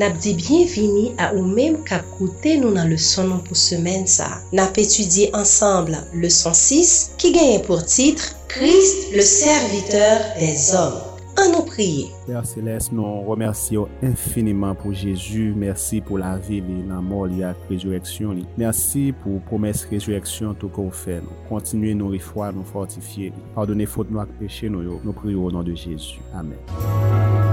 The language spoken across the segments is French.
Nap di bienvini a ou menm kap koute nou nan leson nou pou semen sa. Nap etudye ansambl leson 6 ki genye pou titre Christ le serviteur des hommes. An nou priye. Père Céleste, nou remersiyo infiniman pou Jésus. Mersi pou la vi li nan mor li ak rezureksyon li. Mersi pou promes rezureksyon tou kou fè nou. Kontinuye nou rifwa, nou fortifiye li. Pardonne fote nou ak peche nou yo. Nou priyo ou nan de Jésus. Amen.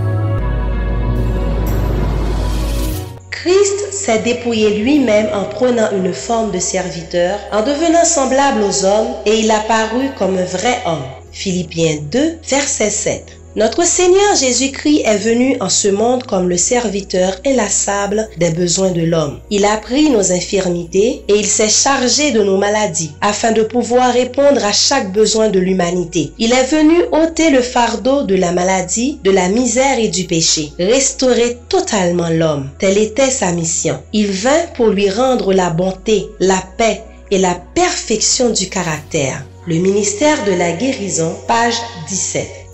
S'est dépouillé lui-même en prenant une forme de serviteur, en devenant semblable aux hommes, et il apparut comme un vrai homme. Philippiens 2, verset 7. Notre Seigneur Jésus-Christ est venu en ce monde comme le serviteur inlassable des besoins de l'homme. Il a pris nos infirmités et il s'est chargé de nos maladies afin de pouvoir répondre à chaque besoin de l'humanité. Il est venu ôter le fardeau de la maladie, de la misère et du péché, restaurer totalement l'homme. Telle était sa mission. Il vint pour lui rendre la bonté, la paix et la perfection du caractère. Le ministère de la guérison, page 17.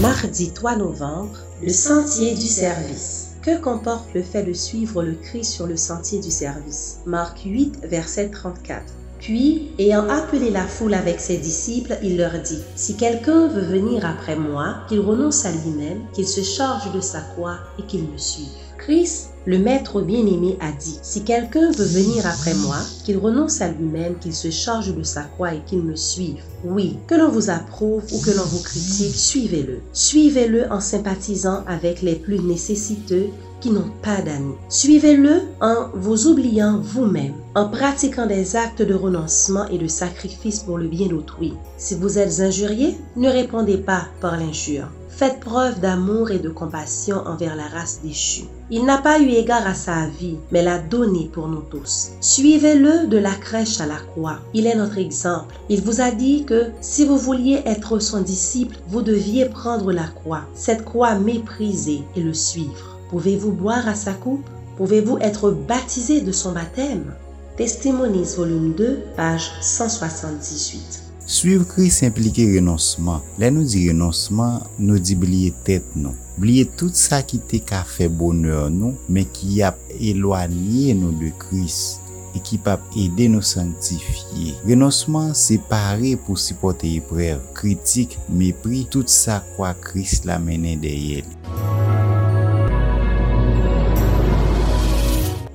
Mardi 3 novembre, le sentier du service. Que comporte le fait de suivre le Christ sur le sentier du service? Marc 8, verset 34. Puis, ayant appelé la foule avec ses disciples, il leur dit, Si quelqu'un veut venir après moi, qu'il renonce à lui-même, qu'il se charge de sa croix et qu'il me suive. Christ, le Maître bien-aimé, a dit, Si quelqu'un veut venir après moi, qu'il renonce à lui-même, qu'il se charge de sa croix et qu'il me suive. Oui, que l'on vous approuve ou que l'on vous critique, suivez-le. Suivez-le en sympathisant avec les plus nécessiteux qui n'ont pas d'amis. Suivez-le en vous oubliant vous-même, en pratiquant des actes de renoncement et de sacrifice pour le bien d'autrui. Si vous êtes injurié, ne répondez pas par l'injure. Faites preuve d'amour et de compassion envers la race déchue. Il n'a pas eu égard à sa vie, mais l'a donné pour nous tous. Suivez-le de la crèche à la croix. Il est notre exemple. Il vous a dit que si vous vouliez être son disciple, vous deviez prendre la croix, cette croix méprisée, et le suivre. Pouvez-vous boire à sa coupe Pouvez-vous être baptisé de son baptême Testimonies volume 2, page 178. Suiv kris implike renonsman. Le nou di renonsman, nou di bliye tet nou. Bliye non. tout sa ki te ka fe bonheur nou, men ki ap elwanye nou de kris, e ki pap ede nou santifiye. Renonsman se pare pou sipote eprev, kritik, mepri, tout sa kwa kris la menen deye li.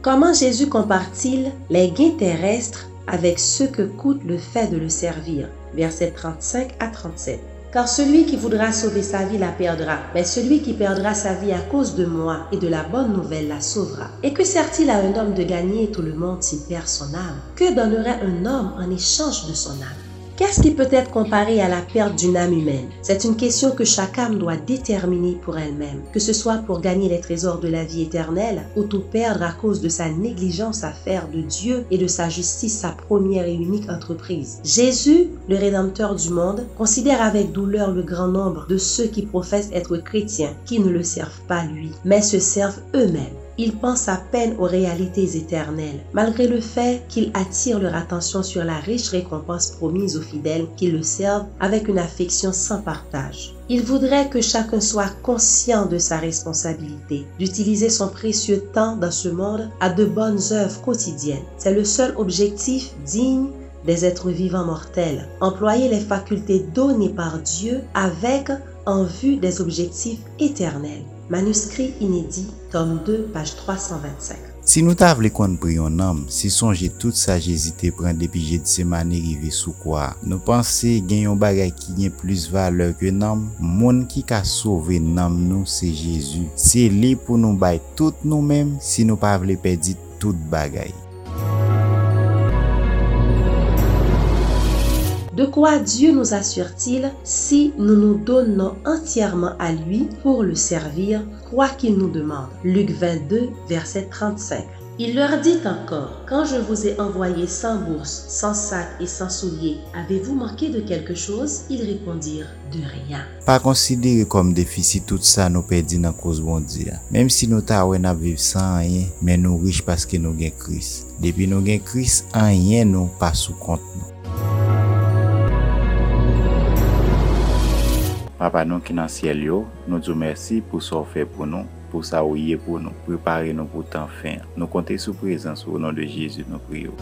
Comment Jésus compare-t-il les gains terrestres avec ce que coûte le fait de le servir? Versets 35 à 37. Car celui qui voudra sauver sa vie la perdra, mais celui qui perdra sa vie à cause de moi et de la bonne nouvelle la sauvera. Et que sert-il à un homme de gagner tout le monde s'il perd son âme? Que donnerait un homme en échange de son âme? Qu'est-ce qui peut être comparé à la perte d'une âme humaine? C'est une question que chaque âme doit déterminer pour elle-même, que ce soit pour gagner les trésors de la vie éternelle ou tout perdre à cause de sa négligence à faire de Dieu et de sa justice sa première et unique entreprise. Jésus, le Rédempteur du monde, considère avec douleur le grand nombre de ceux qui professent être chrétiens, qui ne le servent pas lui, mais se servent eux-mêmes. Ils pensent à peine aux réalités éternelles, malgré le fait qu'ils attirent leur attention sur la riche récompense promise aux fidèles qui le servent avec une affection sans partage. Il voudrait que chacun soit conscient de sa responsabilité, d'utiliser son précieux temps dans ce monde à de bonnes œuvres quotidiennes. C'est le seul objectif digne des êtres vivants mortels. Employer les facultés données par Dieu avec en vue des objectifs éternels. Manuscrit inédit, tome 2, page 325. Si nou ta vle kon pri yon nam, si sonje tout sa jesite pren depi je di semane rive sou kwa, nou panse gen yon bagay ki gen plus valeur ke nam, moun ki ka sove nam nou se Jezu. Se li pou nou bay tout nou mem, si nou pa vle pedi tout bagay. De quoi Dieu nous assure-t-il si nous nous donnons entièrement à lui pour le servir, quoi qu'il nous demande? Luc 22, verset 35. Il leur dit encore, quand je vous ai envoyé sans bourse, sans sac et sans souliers, avez-vous manqué de quelque chose? Ils répondirent, de rien. Pa konsidere kom defisi tout sa nou pedi nan kouz bondi ya. Mem si nou ta wè nan viv san anyen, men nou rich paske nou gen kris. Depi nou gen kris, anyen nou pa sou kont nou. Papa nou ki nan siel yo, nou djou mersi pou sa ou fe pou nou, pou sa ou ye pou nou, prepare nou pou tan fin. Nou konte sou prezans ou nan de Jezu nou priyo.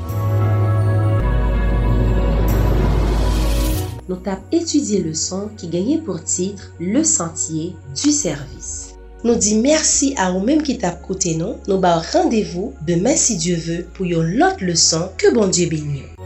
Nou tap etudye le son ki genye pou titre Le Sentier du Service. Nou di mersi a ou menm ki tap koute nou, nou ba randevou demen si Dieu ve pou yon lot le son ke bon Dieu bin yo.